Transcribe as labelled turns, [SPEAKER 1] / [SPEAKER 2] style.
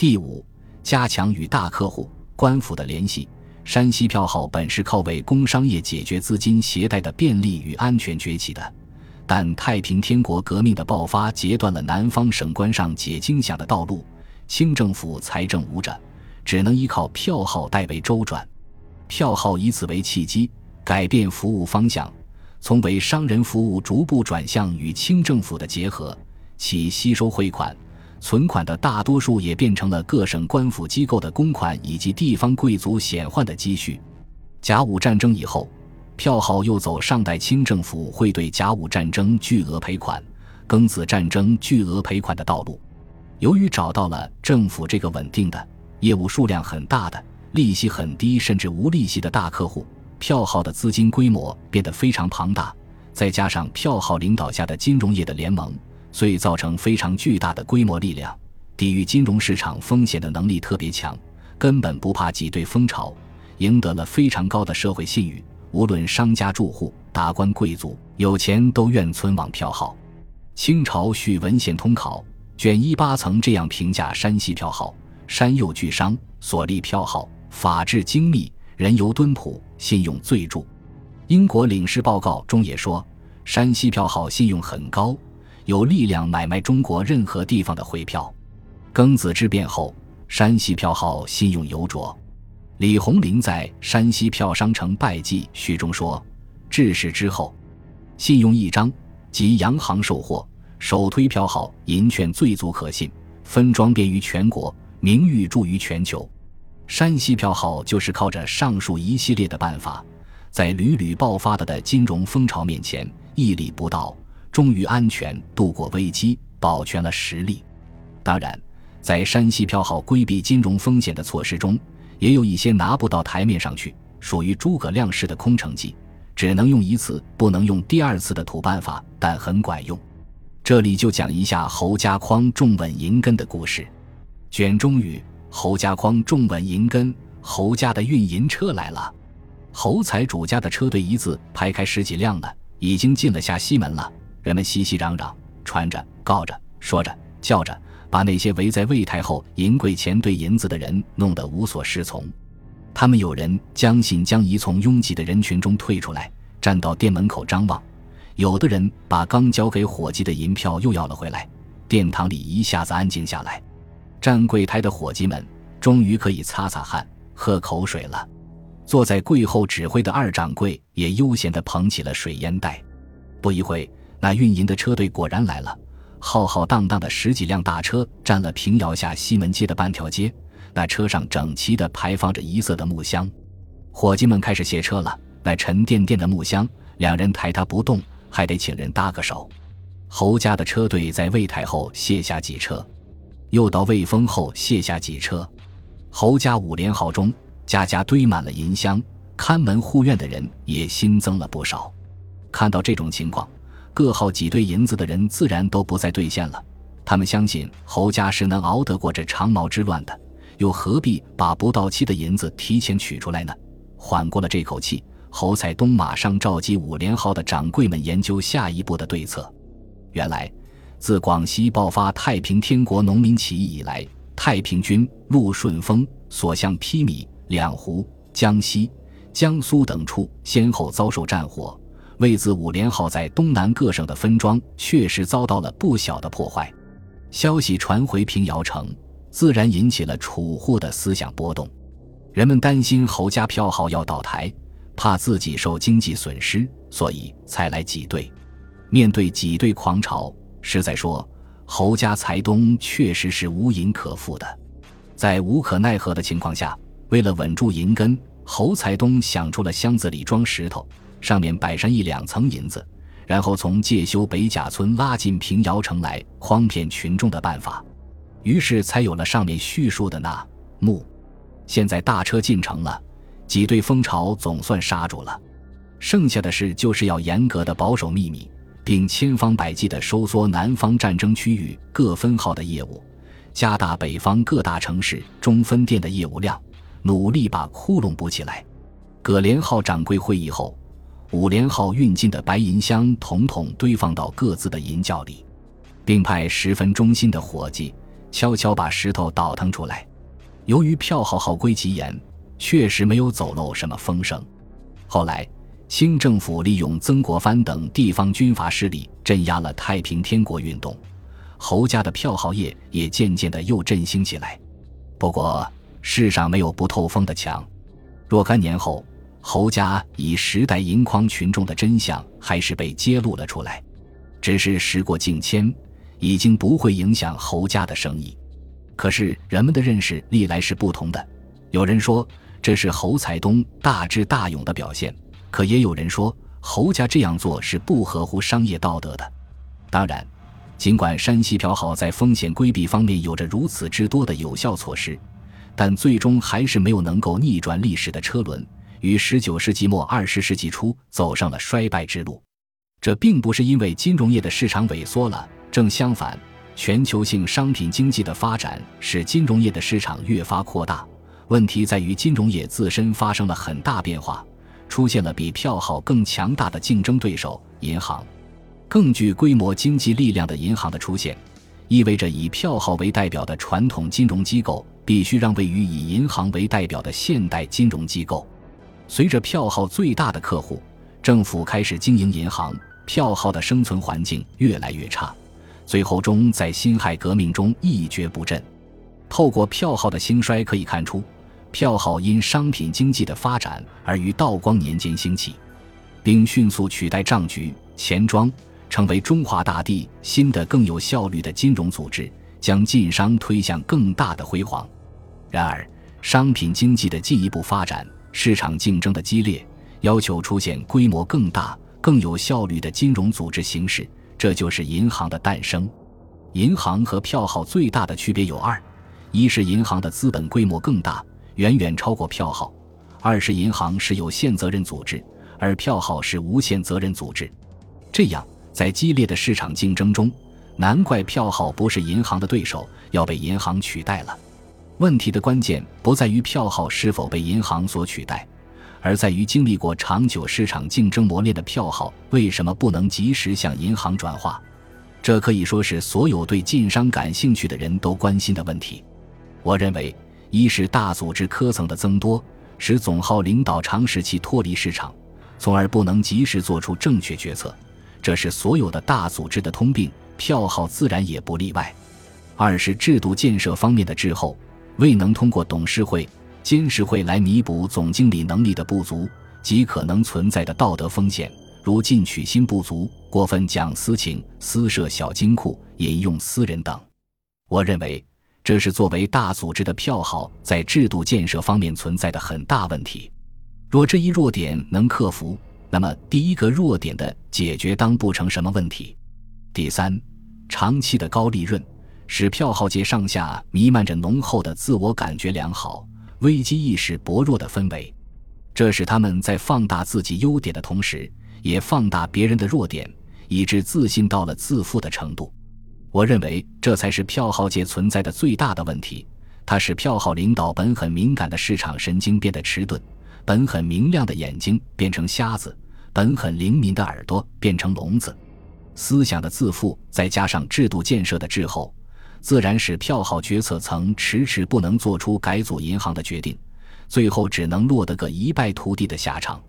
[SPEAKER 1] 第五，加强与大客户、官府的联系。山西票号本是靠为工商业解决资金携带的便利与安全崛起的，但太平天国革命的爆发截断了南方省官上解经饷的道路，清政府财政无着，只能依靠票号代为周转。票号以此为契机，改变服务方向，从为商人服务逐步转向与清政府的结合，其吸收汇款。存款的大多数也变成了各省官府机构的公款以及地方贵族显宦的积蓄。甲午战争以后，票号又走上代清政府会对甲午战争巨额赔款、庚子战争巨额赔款的道路。由于找到了政府这个稳定的、业务数量很大的、利息很低甚至无利息的大客户，票号的资金规模变得非常庞大，再加上票号领导下的金融业的联盟。所以造成非常巨大的规模力量，抵御金融市场风险的能力特别强，根本不怕挤兑风潮，赢得了非常高的社会信誉。无论商家、住户、达官贵族，有钱都愿存往票号。清朝续文献通考卷一八曾这样评价山西票号：山右巨商，所立票号，法制精密，人游敦朴，信用最著。英国领事报告中也说，山西票号信用很高。有力量买卖中国任何地方的汇票。庚子之变后，山西票号信用尤卓。李鸿林在《山西票商城败记》序中说：“治世之后，信用一张，即洋行售货，首推票号，银券最足可信，分装便于全国，名誉著于全球。山西票号就是靠着上述一系列的办法，在屡屡爆发的的金融风潮面前屹立不倒。”终于安全度过危机，保全了实力。当然，在山西票号规避金融风险的措施中，也有一些拿不到台面上去，属于诸葛亮式的空城计，只能用一次，不能用第二次的土办法，但很管用。这里就讲一下侯家匡重稳银根的故事。卷中语：侯家匡重稳银根，侯家的运银车来了。侯财主家的车队一字排开十几辆了，已经进了下西门了。人们熙熙攘攘，传着、告着、说着、叫着，把那些围在魏太后银柜前兑银子的人弄得无所适从。他们有人将信将疑从拥挤的人群中退出来，站到店门口张望；有的人把刚交给伙计的银票又要了回来。殿堂里一下子安静下来，站柜台的伙计们终于可以擦擦汗、喝口水了。坐在柜后指挥的二掌柜也悠闲地捧起了水烟袋。不一会。那运银的车队果然来了，浩浩荡荡的十几辆大车占了平遥下西门街的半条街。那车上整齐地排放着一色的木箱，伙计们开始卸车了。那沉甸甸的木箱，两人抬它不动，还得请人搭个手。侯家的车队在魏太后卸下几车，又到魏丰后卸下几车。侯家五连号中，家家堆满了银箱，看门护院的人也新增了不少。看到这种情况。各号挤兑银子的人自然都不再兑现了。他们相信侯家是能熬得过这长毛之乱的，又何必把不到期的银子提前取出来呢？缓过了这口气，侯才东马上召集五连号的掌柜们研究下一步的对策。原来，自广西爆发太平天国农民起义以来，太平军陆顺风所向披靡、两湖、江西、江苏等处先后遭受战火。魏子五连号在东南各省的分庄确实遭到了不小的破坏，消息传回平遥城，自然引起了储户的思想波动。人们担心侯家票号要倒台，怕自己受经济损失，所以才来挤兑。面对挤兑狂潮，实在说，侯家财东确实是无银可付的。在无可奈何的情况下，为了稳住银根，侯财东想出了箱子里装石头。上面摆上一两层银子，然后从介休北贾村拉进平遥城来诓骗群众的办法，于是才有了上面叙述的那幕。现在大车进城了，挤兑风潮总算刹住了，剩下的事就是要严格的保守秘密，并千方百计的收缩南方战争区域各分号的业务，加大北方各大城市中分店的业务量，努力把窟窿补起来。葛连号掌柜会议后。五连号运进的白银箱统统堆放到各自的银窖里，并派十分忠心的伙计悄悄把石头倒腾出来。由于票号号规极严，确实没有走漏什么风声。后来，清政府利用曾国藩等地方军阀势力镇压了太平天国运动，侯家的票号业也渐渐的又振兴起来。不过，世上没有不透风的墙。若干年后，侯家以时代银筐群众的真相还是被揭露了出来。只是时过境迁，已经不会影响侯家的生意。可是人们的认识历来是不同的。有人说这是侯才东大智大勇的表现，可也有人说侯家这样做是不合乎商业道德的。当然，尽管山西票号在风险规避方面有着如此之多的有效措施，但最终还是没有能够逆转历史的车轮，于十九世纪末二十世纪初走上了衰败之路。这并不是因为金融业的市场萎缩了，正相反，全球性商品经济的发展使金融业的市场越发扩大。问题在于金融业自身发生了很大变化，出现了比票号更强大的竞争对手——银行。更具规模经济力量的银行的出现，意味着以票号为代表的传统金融机构必须让位于以银行为代表的现代金融机构。随着票号最大的客户，政府开始经营银行。票号的生存环境越来越差，最后终在辛亥革命中一蹶不振。透过票号的兴衰可以看出，票号因商品经济的发展而于道光年间兴起，并迅速取代账局、钱庄，成为中华大地新的更有效率的金融组织，将晋商推向更大的辉煌。然而，商品经济的进一步发展，市场竞争的激烈，要求出现规模更大。更有效率的金融组织形式，这就是银行的诞生。银行和票号最大的区别有二：一是银行的资本规模更大，远远超过票号；二是银行是有限责任组织，而票号是无限责任组织。这样，在激烈的市场竞争中，难怪票号不是银行的对手，要被银行取代了。问题的关键不在于票号是否被银行所取代。而在于经历过长久市场竞争磨练的票号为什么不能及时向银行转化？这可以说是所有对晋商感兴趣的人都关心的问题。我认为，一是大组织科层的增多，使总号领导长时期脱离市场，从而不能及时做出正确决策，这是所有的大组织的通病，票号自然也不例外。二是制度建设方面的滞后，未能通过董事会。监事会来弥补总经理能力的不足及可能存在的道德风险，如进取心不足、过分讲私情、私设小金库、引用私人等。我认为，这是作为大组织的票号在制度建设方面存在的很大问题。若这一弱点能克服，那么第一个弱点的解决当不成什么问题。第三，长期的高利润使票号界上下弥漫着浓厚的自我感觉良好。危机意识薄弱的氛围，这使他们在放大自己优点的同时，也放大别人的弱点，以致自信到了自负的程度。我认为这才是票号界存在的最大的问题。它使票号领导本很敏感的市场神经变得迟钝，本很明亮的眼睛变成瞎子，本很灵敏的耳朵变成聋子。思想的自负，再加上制度建设的滞后。自然使票号决策层迟迟不能做出改组银行的决定，最后只能落得个一败涂地的下场。